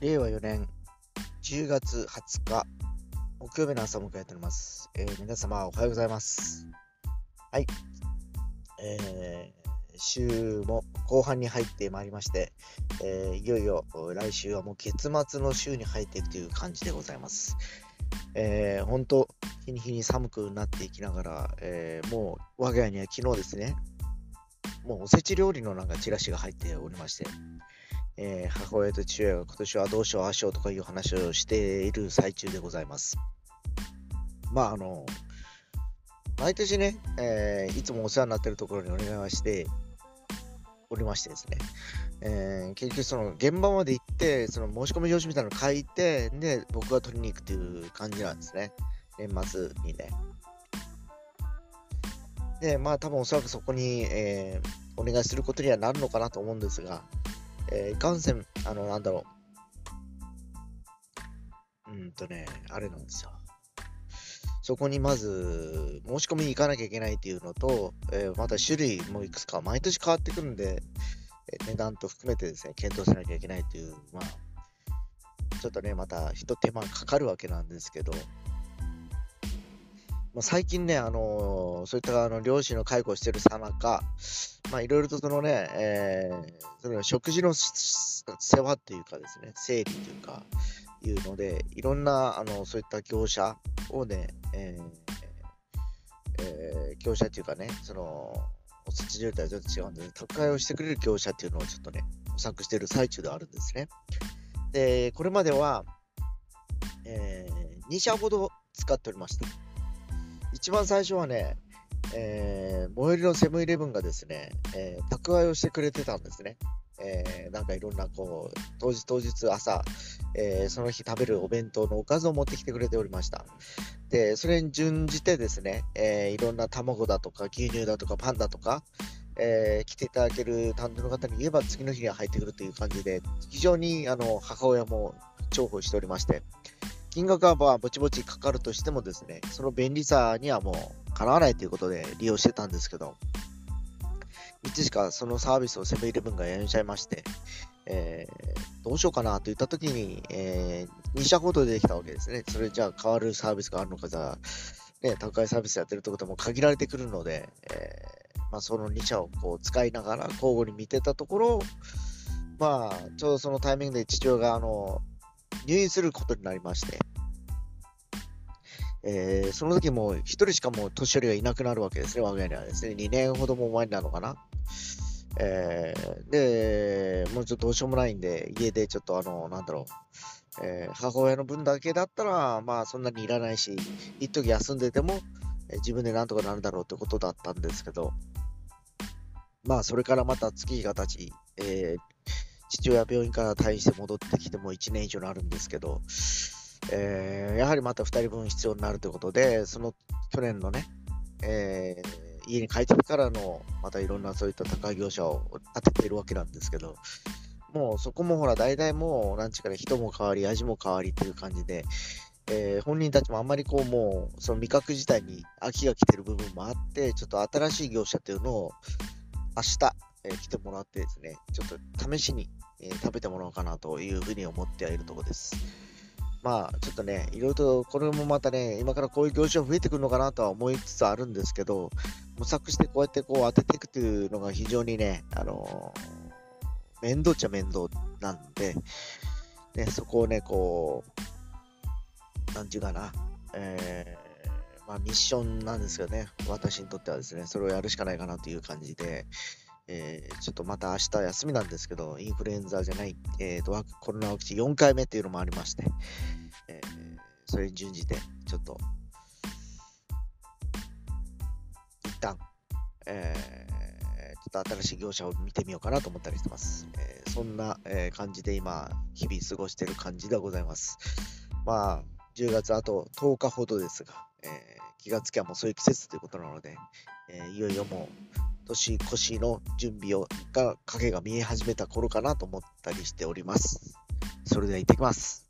令和4年10月20日木曜日の朝を迎えております。えー皆様おはようございます。はい。えー週も後半に入ってまいりまして、えーいよいよ来週はもう月末の週に入っていくという感じでございます。えー、本当日に日に寒くなっていきながら、えーもう我が家には昨日ですね、もうおせち料理のなんかチラシが入っておりまして、えー母親と父親が今年はどうしようああしようとかいう話をしている最中でございます。まああの、毎年ね、えーいつもお世話になってるところにお願いしておりましてですね、えー結局その現場まで行って、その申し込み用紙みたいなの書いて、で、僕が取りに行くという感じなんですね。年末にね。で、まあ多分おそらくそこに、えーお願いすることにはなるのかなと思うんですが、えーいかんせん、あの、なんだろう。うんとね、あれなんですよ。そこにまず、申し込みに行かなきゃいけないっていうのと、えーまた種類もいくつか毎年変わってくるんで、えー値段と含めてですね、検討しなきゃいけないっていう、まあ、ちょっとね、また一手間かかるわけなんですけど、まあ、最近ね、あのーそういったあの漁師の介護をしてるさなか、まあ、いろいろとそのね、えーその食事の世話というかですね、整理というか、いうので、いろんな、あの、そういった業者をね、えーえー業者っていうかね、その、おせち料理とはちょっと違うんで、宅配をしてくれる業者っていうのをちょっとね、模索している最中ではあるんですね。で、これまでは、え2社ほど使っておりました。一番最初はね、えー最寄りのセブンイレブンがですね、えー宅配をしてくれてたんですね。えーなんかいろんなこう、当日当日朝、えーその日食べるお弁当のおかずを持ってきてくれておりました。で、それに準じてですね、えーいろんな卵だとか牛乳だとかパンだとか、えー来ていただける担当の方に言えば次の日には入ってくるという感じで、非常にあの母親も重宝しておりまして、金額はまあぼちぼちかかるとしてもですね、その便利さにはもうかなわないということで利用してたんですけど、いつしかそのサービスをセブンイレブンがやめちゃいまして、えーどうしようかなと言った時に、え2社ほど出てきたわけですね。それじゃあ変わるサービスがあるのかじゃ、ね、宅配サービスやってるってことも限られてくるので、えーまあ、その2社をこう使いながら交互に見てたところ、まあ、ちょうどそのタイミングで父親があの入院することになりまして、えーその時もう一人しかもう年寄りがいなくなるわけですね、我が家にはですね。2年ほども前なのかな。えーで、もうちょっとどうしようもないんで、家でちょっとあの、なんだろう、えー母親の分だけだったら、まあそんなにいらないし、一時休んでても、え自分でなんとかなるだろうってことだったんですけど、まあそれからまた月日が経ち、え父親病院から退院して戻ってきても1年以上になるんですけど、えーやはりまた2人分必要になるということで、その去年のね、えー家に帰ってからの、またいろんなそういった高い業者を当てているわけなんですけど、もうそこもほら、大体もう、なんちかね、人も変わり、味も変わりという感じで、えー本人たちもあんまりこう、もう、その味覚自体に飽きが来てる部分もあって、ちょっと新しい業者っていうのを、明日、えー来てもらってですね、ちょっと試しに、えー食べてもらおうかなというふうに思ってはいるところです。まあ、ちょっとね、いろいろと、これもまたね、今からこういう業種が増えてくるのかなとは思いつつあるんですけど、模索してこうやってこう当てていくというのが非常にね、あのー面倒っちゃ面倒なんで、ね、そこをね、こう、なんていうかな、えーまあミッションなんですけどね、私にとってはですね、それをやるしかないかなという感じで、えーちょっとまた明日休みなんですけど、インフルエンザじゃない、えーと、ワクコロナワクチン4回目っていうのもありまして、えーそれに準じて、ちょっと、一旦、えーちょっと新しい業者を見てみようかなと思ったりしてます。えーそんな、え感じで今、日々過ごしてる感じでございます。まあ、10月あと10日ほどですが、えー気がつきゃもうそういう季節ということなので、えーいよいよもう、年越しの準備をが影が見え始めた頃かなと思ったりしております。それでは行ってきます。